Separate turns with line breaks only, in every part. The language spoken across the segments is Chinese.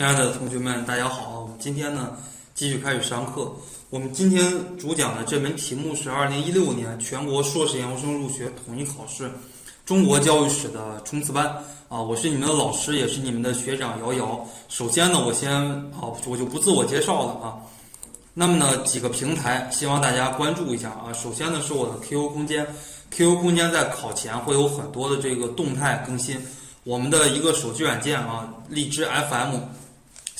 亲爱的同学们，大家好。我们今天呢，继续开始上课。我们今天主讲的这门题目是二零一六年全国硕士研究生入学统一考试中国教育史的冲刺班啊。我是你们的老师，也是你们的学长瑶瑶。首先呢，我先啊，我就不自我介绍了啊。那么呢，几个平台希望大家关注一下啊。首先呢，是我的 QQ 空间，QQ 空间在考前会有很多的这个动态更新。我们的一个手机软件啊，荔枝 FM，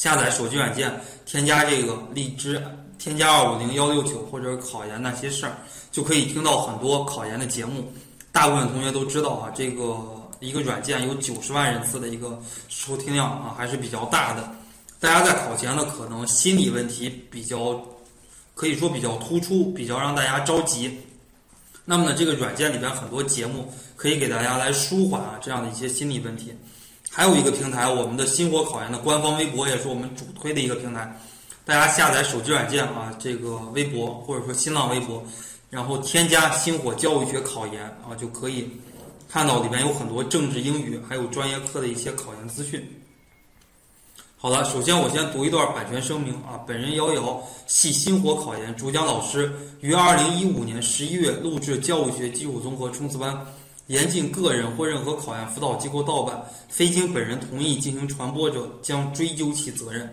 下载手机软件，添加这个荔枝，添加二五零幺六九或者考研那些事儿，就可以听到很多考研的节目。大部分同学都知道啊，这个一个软件有九十万人次的一个收听量啊，还是比较大的。大家在考前呢，可能心理问题比较，可以说比较突出，比较让大家着急。那么呢，这个软件里边很多节目可以给大家来舒缓啊这样的一些心理问题。还有一个平台，我们的星火考研的官方微博也是我们主推的一个平台。大家下载手机软件啊，这个微博或者说新浪微博，然后添加星火教育学考研啊，就可以看到里面有很多政治、英语还有专业课的一些考研资讯。好了，首先我先读一段版权声明啊。本人瑶瑶系星火考研主讲老师，于二零一五年十一月录制教育学基础综合冲刺班，严禁个人或任何考研辅导机构盗版，非经本人同意进行传播者将追究其责任。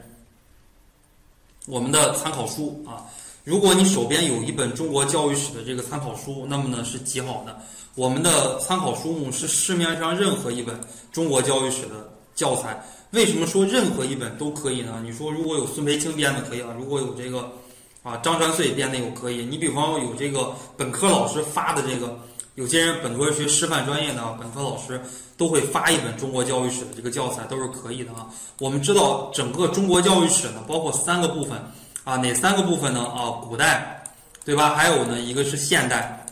我们的参考书啊，如果你手边有一本中国教育史的这个参考书，那么呢是极好的。我们的参考书目是市面上任何一本中国教育史的教材。为什么说任何一本都可以呢？你说如果有孙培青编的可以啊，如果有这个啊张传穗编的也可以。你比方有这个本科老师发的这个，有些人本科学师范专业的本科老师都会发一本中国教育史的这个教材，都是可以的啊。我们知道整个中国教育史呢，包括三个部分啊，哪三个部分呢？啊，古代，对吧？还有呢，一个是现代。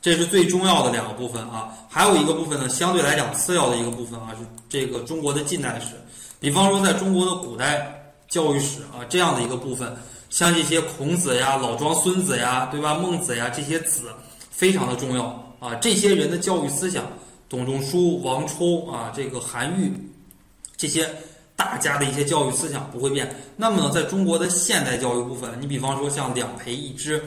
这是最重要的两个部分啊，还有一个部分呢，相对来讲次要的一个部分啊，是这个中国的近代史。比方说，在中国的古代教育史啊，这样的一个部分，像这些孔子呀、老庄孙子呀，对吧？孟子呀，这些子非常的重要啊。这些人的教育思想，董仲舒、王充啊，这个韩愈，这些大家的一些教育思想不会变。那么呢，在中国的现代教育部分，你比方说像两培一支。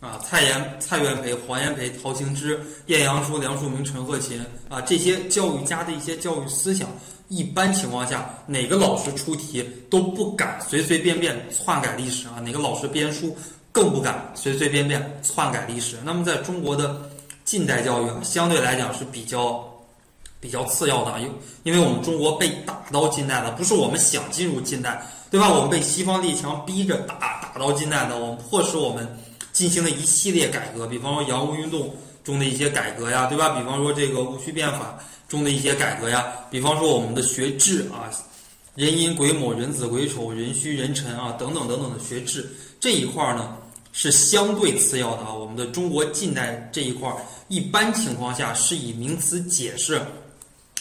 啊，蔡元、蔡元培、黄炎培、陶行知、晏阳初、梁漱溟、陈鹤琴啊，这些教育家的一些教育思想，一般情况下，哪个老师出题都不敢随随便便篡改历史啊，哪个老师编书更不敢随随便便篡改历史。那么，在中国的近代教育啊，相对来讲是比较比较次要的，因因为我们中国被打到近代了，不是我们想进入近代，对吧？我们被西方列强逼着打打到近代的，我们迫使我们。进行了一系列改革，比方说洋务运动中的一些改革呀，对吧？比方说这个戊戌变法中的一些改革呀，比方说我们的学制啊，人寅癸卯、人子癸丑、人戌人辰啊，等等等等的学制这一块呢是相对次要的啊。我们的中国近代这一块，一般情况下是以名词解释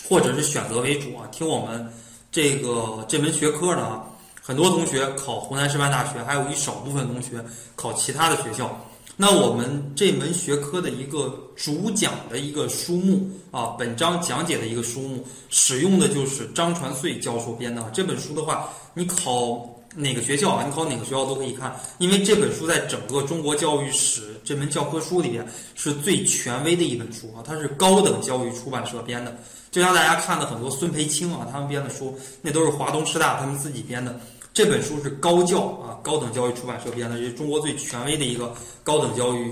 或者是选择为主啊。听我们这个这门学科呢。很多同学考湖南师范大学，还有一少部分同学考其他的学校。那我们这门学科的一个主讲的一个书目啊，本章讲解的一个书目，使用的就是张传穗教授编的这本书的话，你考哪个学校啊？你考哪个学校都可以看，因为这本书在整个中国教育史这门教科书里边是最权威的一本书啊，它是高等教育出版社编的。就像大家看的很多孙培青啊，他们编的书，那都是华东师大他们自己编的。这本书是高教啊，高等教育出版社编的，是中国最权威的一个高等教育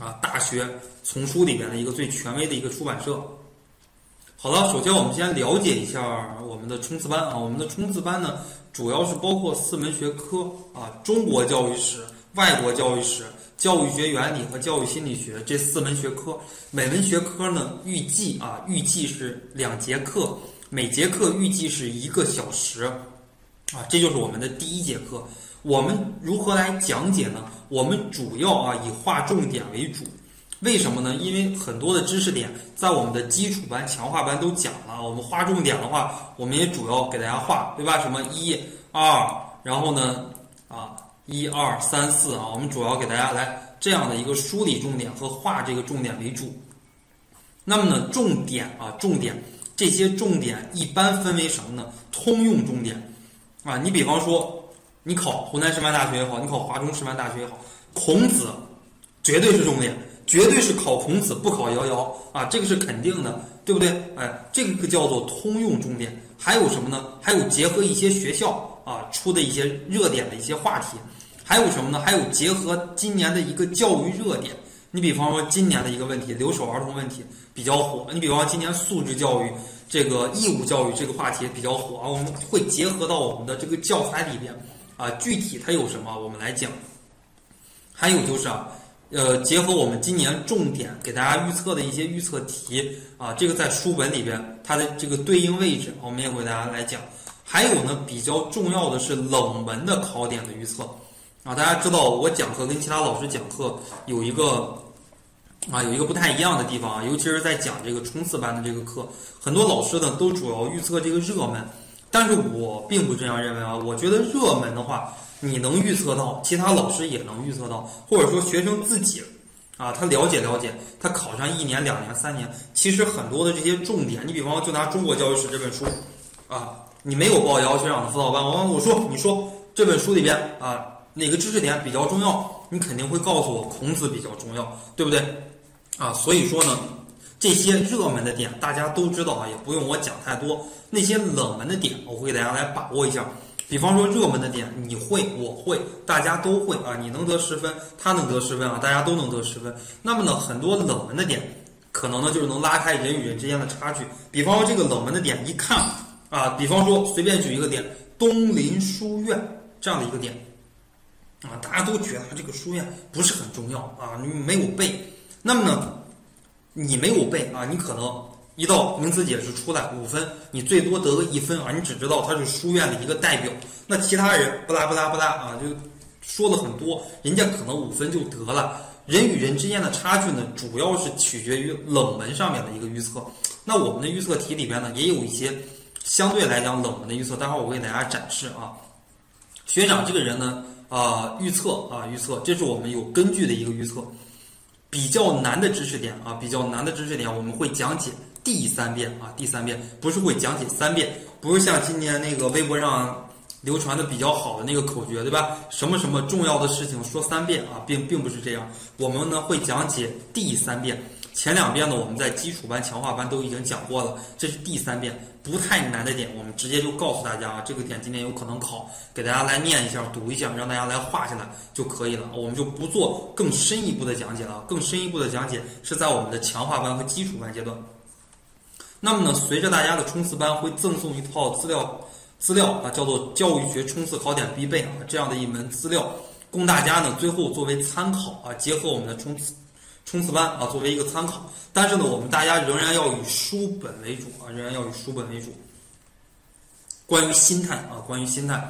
啊大学丛书里边的一个最权威的一个出版社。好了，首先我们先了解一下我们的冲刺班啊，我们的冲刺班呢，主要是包括四门学科啊，中国教育史、外国教育史、教育学原理和教育心理学这四门学科。每门学科呢，预计啊，预计是两节课，每节课预计是一个小时。啊，这就是我们的第一节课。我们如何来讲解呢？我们主要啊以划重点为主。为什么呢？因为很多的知识点在我们的基础班、强化班都讲了。我们划重点的话，我们也主要给大家划，对吧？什么一、二，然后呢，啊，一二三四啊，我们主要给大家来这样的一个梳理重点和划这个重点为主。那么呢，重点啊，重点。这些重点一般分为什么呢？通用重点啊，你比方说你考湖南师范大学也好，你考华中师范大学也好，孔子绝对是重点，绝对是考孔子不考遥遥啊，这个是肯定的，对不对？哎，这个叫做通用重点。还有什么呢？还有结合一些学校啊出的一些热点的一些话题，还有什么呢？还有结合今年的一个教育热点。你比方说今年的一个问题，留守儿童问题比较火。你比方说今年素质教育这个义务教育这个话题比较火啊，我们会结合到我们的这个教材里边啊，具体它有什么我们来讲。还有就是啊，呃，结合我们今年重点给大家预测的一些预测题啊，这个在书本里边它的这个对应位置，我们也给大家来讲。还有呢，比较重要的是冷门的考点的预测啊，大家知道我讲课跟其他老师讲课有一个。啊，有一个不太一样的地方啊，尤其是在讲这个冲刺班的这个课，很多老师呢都主要预测这个热门，但是我并不这样认为啊。我觉得热门的话，你能预测到，其他老师也能预测到，或者说学生自己啊，他了解了解，他考上一年、两年、三年，其实很多的这些重点，你比方就拿《中国教育史》这本书啊，你没有报姚学长的辅导班，我问我说，你说这本书里边啊哪个知识点比较重要？你肯定会告诉我孔子比较重要，对不对？啊，所以说呢，这些热门的点大家都知道啊，也不用我讲太多。那些冷门的点，我会给大家来把握一下。比方说热门的点，你会，我会，大家都会啊，你能得十分，他能得十分啊，大家都能得十分。那么呢，很多冷门的点，可能呢就是能拉开人与人之间的差距。比方说这个冷门的点，一看啊，比方说随便举一个点，东林书院这样的一个点啊，大家都觉得这个书院不是很重要啊，你没有背。那么呢，你没有背啊，你可能一道名词解释出来五分，你最多得个一分啊，你只知道他是书院的一个代表，那其他人不拉不拉不拉啊，就说了很多，人家可能五分就得了。人与人之间的差距呢，主要是取决于冷门上面的一个预测。那我们的预测题里边呢，也有一些相对来讲冷门的预测，待会儿我给大家展示啊。学长这个人呢，啊，预测啊，预测，这是我们有根据的一个预测。比较难的知识点啊，比较难的知识点，我们会讲解第三遍啊，第三遍不是会讲解三遍，不是像今年那个微博上流传的比较好的那个口诀，对吧？什么什么重要的事情说三遍啊，并并不是这样，我们呢会讲解第三遍。前两遍呢，我们在基础班、强化班都已经讲过了，这是第三遍，不太难的点，我们直接就告诉大家啊，这个点今年有可能考，给大家来念一下、读一下，让大家来画下来就可以了，我们就不做更深一步的讲解了。更深一步的讲解是在我们的强化班和基础班阶段。那么呢，随着大家的冲刺班会赠送一套资料，资料啊，叫做《教育学冲刺考点必备》啊，这样的一门资料，供大家呢最后作为参考啊，结合我们的冲刺。冲刺班啊，作为一个参考，但是呢，我们大家仍然要以书本为主啊，仍然要以书本为主。关于心态啊，关于心态，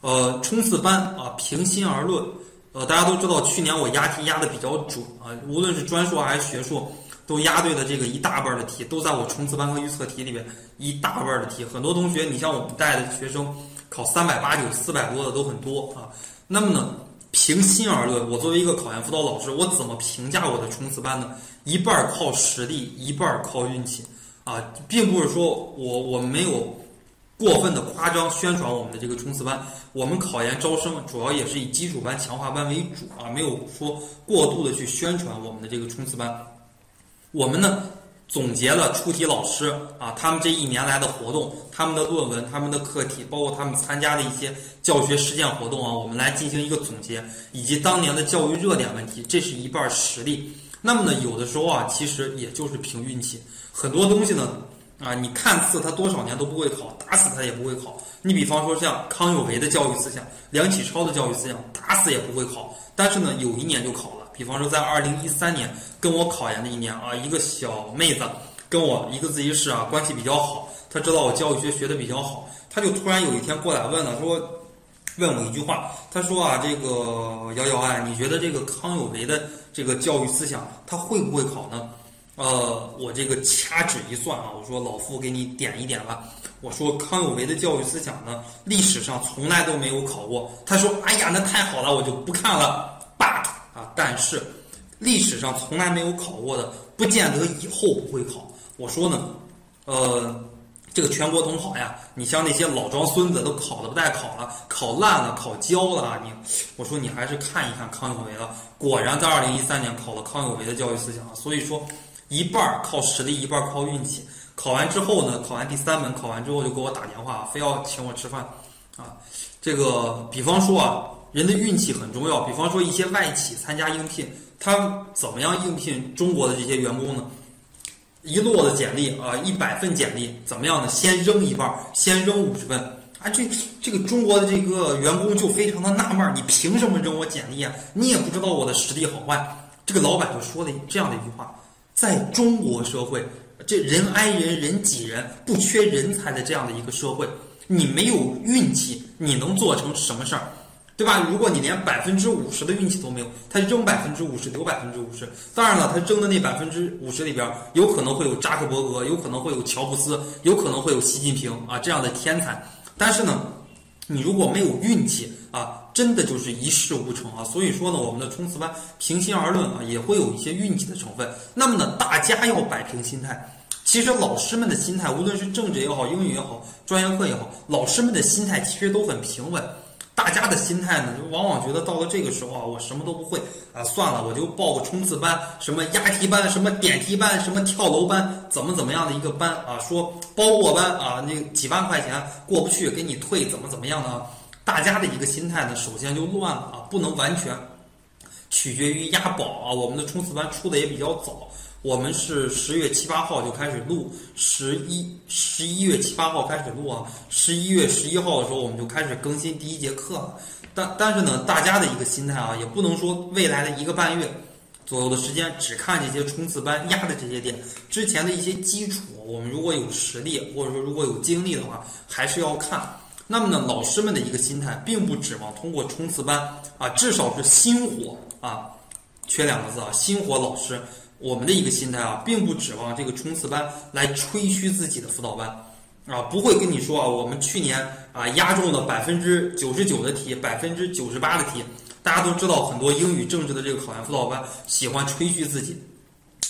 呃，冲刺班啊，平心而论，呃，大家都知道，去年我押题押的比较准啊，无论是专硕还是学硕，都押对了这个一大半的题，都在我冲刺班和预测题里边一大半的题。很多同学，你像我们带的学生，考三百八九、四百多的都很多啊。那么呢？平心而论，我作为一个考研辅导老师，我怎么评价我的冲刺班呢？一半靠实力，一半靠运气，啊，并不是说我我没有过分的夸张宣传我们的这个冲刺班。我们考研招生主要也是以基础班、强化班为主啊，没有说过度的去宣传我们的这个冲刺班。我们呢？总结了出题老师啊，他们这一年来的活动，他们的论文，他们的课题，包括他们参加的一些教学实践活动啊，我们来进行一个总结，以及当年的教育热点问题，这是一半实力。那么呢，有的时候啊，其实也就是凭运气。很多东西呢，啊，你看似他多少年都不会考，打死他也不会考。你比方说像康有为的教育思想，梁启超的教育思想，打死也不会考。但是呢，有一年就考了。比方说，在二零一三年跟我考研的一年啊，一个小妹子跟我一个自习室啊，关系比较好。她知道我教育学学的比较好，她就突然有一天过来问了，说问我一句话，她说啊，这个瑶瑶啊，你觉得这个康有为的这个教育思想，他会不会考呢？呃，我这个掐指一算啊，我说老夫给你点一点吧。我说康有为的教育思想呢，历史上从来都没有考过。他说，哎呀，那太好了，我就不看了。啊，但是历史上从来没有考过的，不见得以后不会考。我说呢，呃，这个全国统考呀，你像那些老庄孙子都考的不带考了，考烂了，考焦了啊，你我说你还是看一看康有为了。果然在二零一三年考了康有为的教育思想啊，所以说一半靠实力，一半靠运气。考完之后呢，考完第三门，考完之后就给我打电话，非要请我吃饭，啊，这个比方说啊，人的运气很重要。比方说一些外企参加应聘，他怎么样应聘中国的这些员工呢？一摞的简历啊，一百份简历，怎么样呢？先扔一半，先扔五十份啊！这这个中国的这个员工就非常的纳闷，你凭什么扔我简历啊？你也不知道我的实力好坏。这个老板就说了这样的一句话：在中国社会。这人挨人人挤人，不缺人才的这样的一个社会，你没有运气，你能做成什么事儿，对吧？如果你连百分之五十的运气都没有，他扔百分之五十留百分之五十，当然了，他扔的那百分之五十里边，有可能会有扎克伯格，有可能会有乔布斯，有可能会有习近平啊这样的天才，但是呢，你如果没有运气啊。真的就是一事无成啊！所以说呢，我们的冲刺班平心而论啊，也会有一些运气的成分。那么呢，大家要摆平心态。其实老师们的心态，无论是政治也好，英语也好，专业课也好，老师们的心态其实都很平稳。大家的心态呢，就往往觉得到了这个时候啊，我什么都不会啊，算了，我就报个冲刺班，什么押题班，什么点题班，什么跳楼班，怎么怎么样的一个班啊？说包过班啊，那几万块钱过不去，给你退，怎么怎么样的？大家的一个心态呢，首先就乱了啊，不能完全取决于押宝啊。我们的冲刺班出的也比较早，我们是十月七八号就开始录，十一十一月七八号开始录啊，十一月十一号的时候我们就开始更新第一节课了。但但是呢，大家的一个心态啊，也不能说未来的一个半月左右的时间只看这些冲刺班压的这些点，之前的一些基础，我们如果有实力或者说如果有精力的话，还是要看。那么呢，老师们的一个心态，并不指望通过冲刺班啊，至少是心火啊，缺两个字啊，心火老师。我们的一个心态啊，并不指望这个冲刺班来吹嘘自己的辅导班啊，不会跟你说啊，我们去年啊压中了百分之九十九的题，百分之九十八的题。大家都知道，很多英语、政治的这个考研辅导班喜欢吹嘘自己。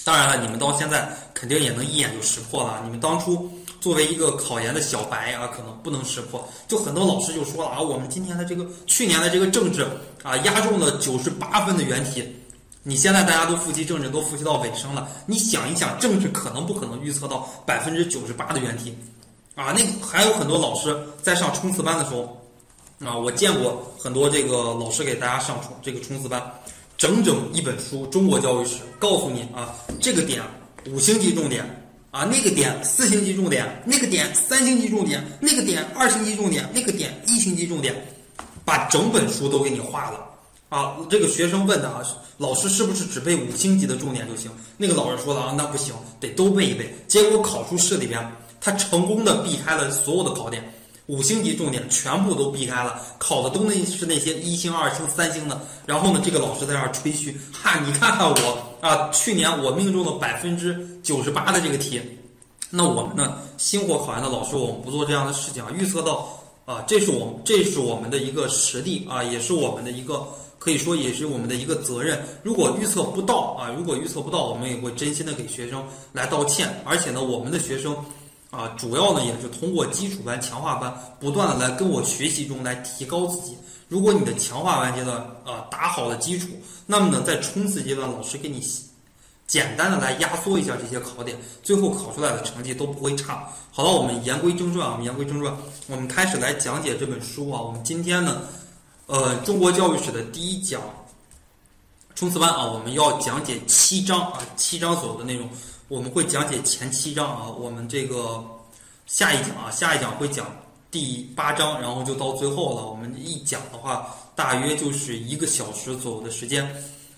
当然了，你们到现在肯定也能一眼就识破了，你们当初。作为一个考研的小白啊，可能不能识破。就很多老师就说了啊，我们今天的这个去年的这个政治啊，压中了九十八分的原题。你现在大家都复习政治，都复习到尾声了，你想一想，政治可能不可能预测到百分之九十八的原题？啊，那还有很多老师在上冲刺班的时候，啊，我见过很多这个老师给大家上冲这个冲刺班，整整一本书《中国教育史》，告诉你啊，这个点五星级重点。啊，那个点四星级重点，那个点三星级重点，那个点二星级重点，那个点一星级重点，把整本书都给你画了。啊，这个学生问的啊，老师是不是只背五星级的重点就行？那个老师说的啊，那不行，得都背一背。结果考出试里边，他成功的避开了所有的考点。五星级重点全部都避开了，考的都那是那些一星、二星、三星的。然后呢，这个老师在那儿吹嘘，哈，你看看我啊，去年我命中了百分之九十八的这个题。那我们呢，星火考研的老师，我们不做这样的事情啊。预测到啊，这是我们这是我们的一个实力啊，也是我们的一个可以说也是我们的一个责任。如果预测不到啊，如果预测不到，我们也会真心的给学生来道歉。而且呢，我们的学生。啊，主要呢也是通过基础班、强化班，不断的来跟我学习中来提高自己。如果你的强化班阶段啊打好了基础，那么呢在冲刺阶段，老师给你简单的来压缩一下这些考点，最后考出来的成绩都不会差。好了，我们言归正传啊，我们言归正传，我们开始来讲解这本书啊。我们今天呢，呃，中国教育史的第一讲冲刺班啊，我们要讲解七章啊，七章左右的内容。我们会讲解前七章啊，我们这个下一讲啊，下一讲会讲第八章，然后就到最后了。我们一讲的话，大约就是一个小时左右的时间。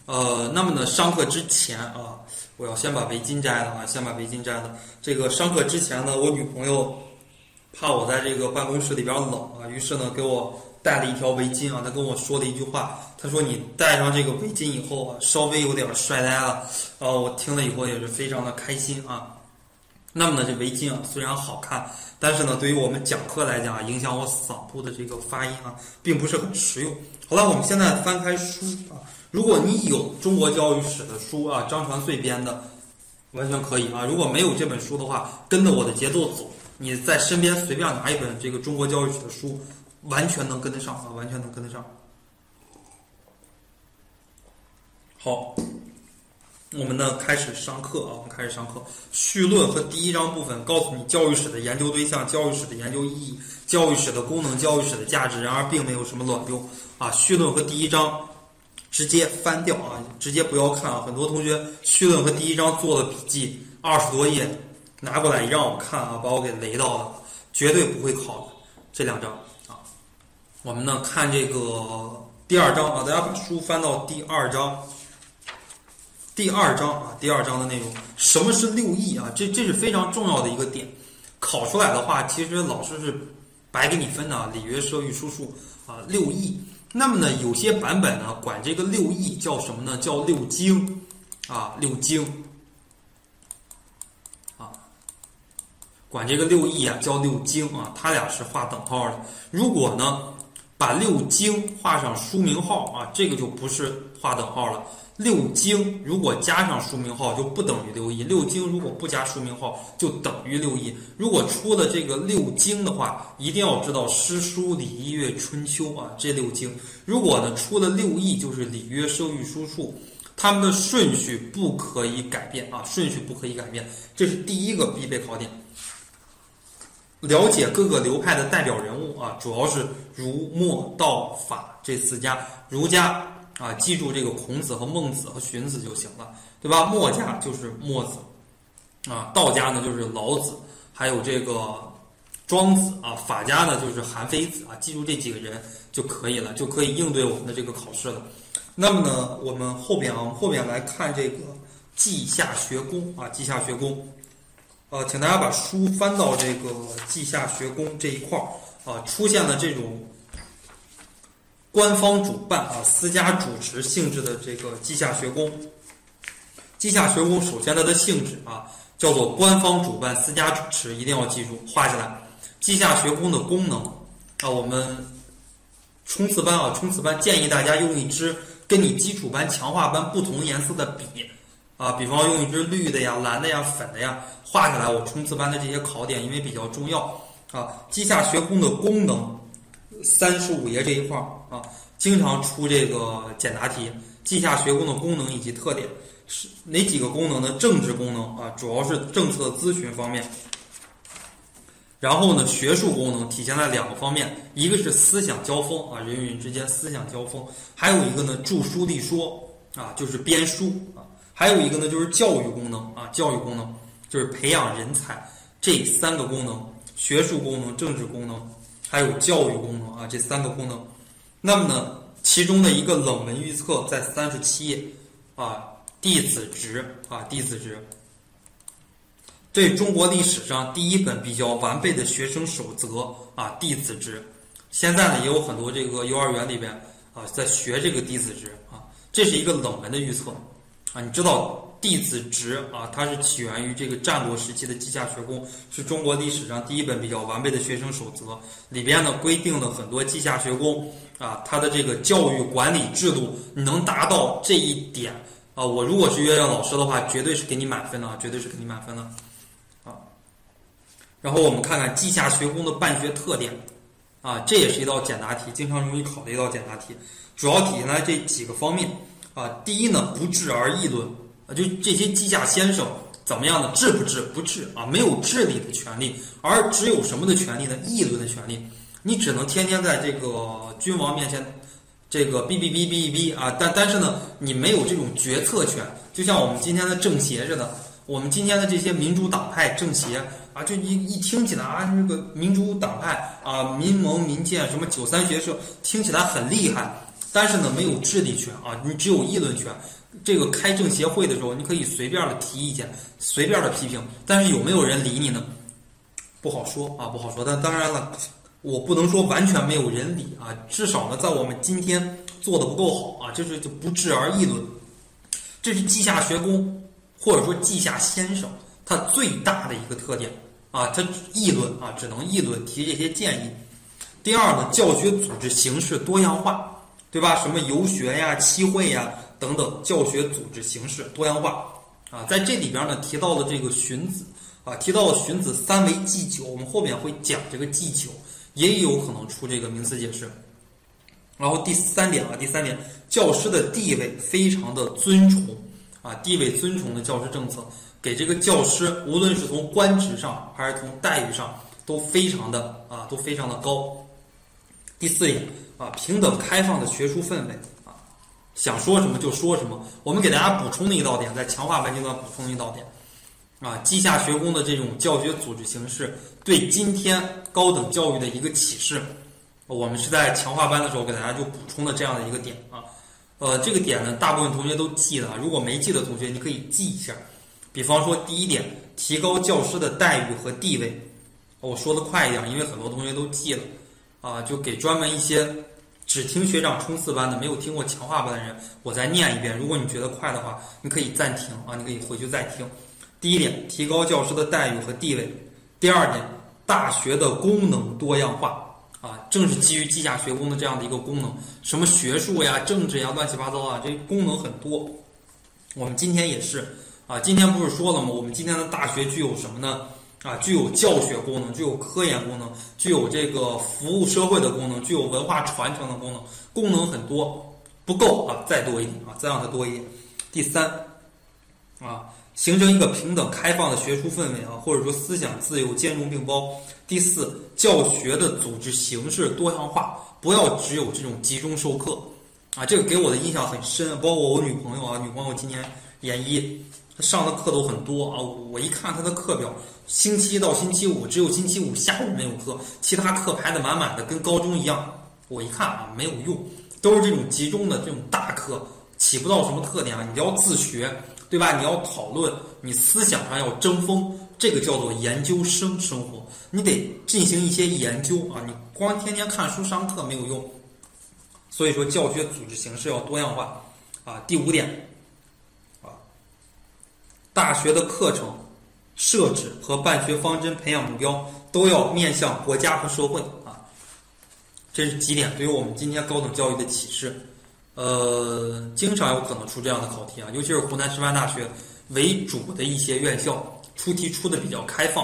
呃，那么呢，上课之前啊，我要先把围巾摘了啊，先把围巾摘了。这个上课之前呢，我女朋友怕我在这个办公室里边冷啊，于是呢给我带了一条围巾啊，他跟我说了一句话。他说：“你戴上这个围巾以后啊，稍微有点帅呆了。”哦，我听了以后也是非常的开心啊。那么呢，这围巾啊虽然好看，但是呢，对于我们讲课来讲啊，影响我嗓部的这个发音啊，并不是很实用。好了，我们现在翻开书啊，如果你有中国教育史的书啊，张传穗编的，完全可以啊！如果没有这本书的话，跟着我的节奏走，你在身边随便拿一本这个中国教育史的书，完全能跟得上啊，完全能跟得上。好，我们呢开始上课啊，我们开始上课。绪论和第一章部分告诉你教育史的研究对象、教育史的研究意义、教育史的功能、教育史的价值，然而并没有什么卵用啊。绪论和第一章。直接翻掉啊！直接不要看啊！很多同学绪论和第一章做了笔记，二十多页拿过来一让我看啊，把我给雷到了，绝对不会考的这两章。我们呢看这个第二章啊，大家把书翻到第二章，第二章啊，第二章的内容，什么是六艺啊？这这是非常重要的一个点，考出来的话，其实老师是白给你分的啊，礼乐射御书数啊，六艺。那么呢，有些版本呢管这个六艺叫什么呢？叫六经，啊，六经，啊，管这个六艺啊叫六经啊，它俩是画等号的。如果呢把六经画上书名号啊，这个就不是画等号了。六经如果加上书名号就不等于六艺，六经如果不加书名号就等于六艺。如果出了这个六经的话，一定要知道诗书礼仪乐春秋啊这六经。如果呢出了六艺，就是礼乐射御书数，他们的顺序不可以改变啊，顺序不可以改变，这是第一个必备考点。了解各个流派的代表人物啊，主要是儒、墨、道、法这四家，儒家。啊，记住这个孔子和孟子和荀子就行了，对吧？墨家就是墨子，啊，道家呢就是老子，还有这个庄子啊，法家呢就是韩非子啊，记住这几个人就可以了，就可以应对我们的这个考试了。那么呢，我们后边啊，后边来看这个稷下学宫啊，稷下学宫，呃，请大家把书翻到这个稷下学宫这一块儿啊，出现了这种。官方主办啊，私家主持性质的这个稷下学宫，稷下学宫首先它的性质啊叫做官方主办、私家主持，一定要记住画下来。稷下学宫的功能啊，我们冲刺班啊，冲刺班建议大家用一支跟你基础班、强化班不同颜色的笔啊，比方用一支绿的呀、蓝的呀、粉的呀，画下来我冲刺班的这些考点，因为比较重要啊。稷下学宫的功能。三十五页这一块儿啊，经常出这个简答题。稷下学宫的功能以及特点是哪几个功能呢？政治功能啊，主要是政策咨询方面。然后呢，学术功能体现在两个方面，一个是思想交锋啊，人与人之间思想交锋；还有一个呢，著书立说啊，就是编书；还有一个呢，就是教育功能啊，教育功能就是培养人才。这三个功能：学术功能、政治功能。还有教育功能啊，这三个功能。那么呢，其中的一个冷门预测在三十七页啊，弟子职啊，弟子职。这中国历史上第一本比较完备的学生守则啊，弟子职。现在呢，也有很多这个幼儿园里边啊，在学这个弟子职啊，这是一个冷门的预测啊，你知道。弟子职啊，它是起源于这个战国时期的稷下学宫，是中国历史上第一本比较完备的学生守则。里边呢规定了很多稷下学宫啊，它的这个教育管理制度你能达到这一点啊，我如果是月亮老师的话，绝对是给你满分的，绝对是给你满分的啊。然后我们看看稷下学宫的办学特点啊，这也是一道简答题，经常容易考的一道简答题，主要体现在这几个方面啊。第一呢，不治而议论啊。就这些稷下先生怎么样的治不治不治啊？没有治理的权利，而只有什么的权利呢？议论的权利。你只能天天在这个君王面前，这个哔哔哔哔哔啊！但但是呢，你没有这种决策权。就像我们今天的政协似的，我们今天的这些民主党派政协啊，就一一听起来啊，这个民主党派啊，民盟民建什么九三学社，听起来很厉害，但是呢，没有治理权啊，你只有议论权。这个开政协会的时候，你可以随便的提意见，随便的批评，但是有没有人理你呢？不好说啊，不好说。但当然了，我不能说完全没有人理啊，至少呢，在我们今天做的不够好啊，这是就不治而议论。这是稷下学宫或者说稷下先生他最大的一个特点啊，他议论啊，只能议论提这些建议。第二呢，教学组织形式多样化，对吧？什么游学呀、期会呀。等等，教学组织形式多样化啊，在这里边呢提到了这个荀子啊，提到了荀子三为祭酒，我们后面会讲这个祭酒，也有可能出这个名词解释。然后第三点啊，第三点，教师的地位非常的尊崇啊，地位尊崇的教师政策，给这个教师无论是从官职上还是从待遇上都非常的啊，都非常的高。第四点啊，平等开放的学术氛围啊，想说什么就说什么。我们给大家补充的一道点，在强化班阶段补充一道点啊，稷下学宫的这种教学组织形式对今天高等教育的一个启示。我们是在强化班的时候给大家就补充的这样的一个点啊，呃，这个点呢，大部分同学都记了，如果没记的同学，你可以记一下。比方说，第一点，提高教师的待遇和地位。我说的快一点，因为很多同学都记了啊，就给专门一些只听学长冲刺班的、没有听过强化班的人，我再念一遍。如果你觉得快的话，你可以暂停啊，你可以回去再听。第一点，提高教师的待遇和地位；第二点，大学的功能多样化。啊，正是基于稷下学宫的这样的一个功能，什么学术呀、政治呀、乱七八糟啊，这功能很多。我们今天也是啊，今天不是说了吗？我们今天的大学具有什么呢？啊，具有教学功能，具有科研功能，具有这个服务社会的功能，具有文化传承的功能，功能很多，不够啊，再多一点啊，再让它多一点。第三，啊。形成一个平等开放的学术氛围啊，或者说思想自由兼容并包。第四，教学的组织形式多样化，不要只有这种集中授课啊。这个给我的印象很深，包括我女朋友啊，女朋友今年研一，她上的课都很多啊。我一看她的课表，星期一到星期五只有星期五下午没有课，其他课排的满满的，跟高中一样。我一看啊，没有用，都是这种集中的这种大课，起不到什么特点啊。你要自学。对吧？你要讨论，你思想上要争锋，这个叫做研究生生活。你得进行一些研究啊！你光天天看书上课没有用。所以说，教学组织形式要多样化啊。第五点啊，大学的课程设置和办学方针、培养目标都要面向国家和社会啊。这是几点对于我们今天高等教育的启示。呃，经常有可能出这样的考题啊，尤其是湖南师范大学为主的一些院校出题出的比较开放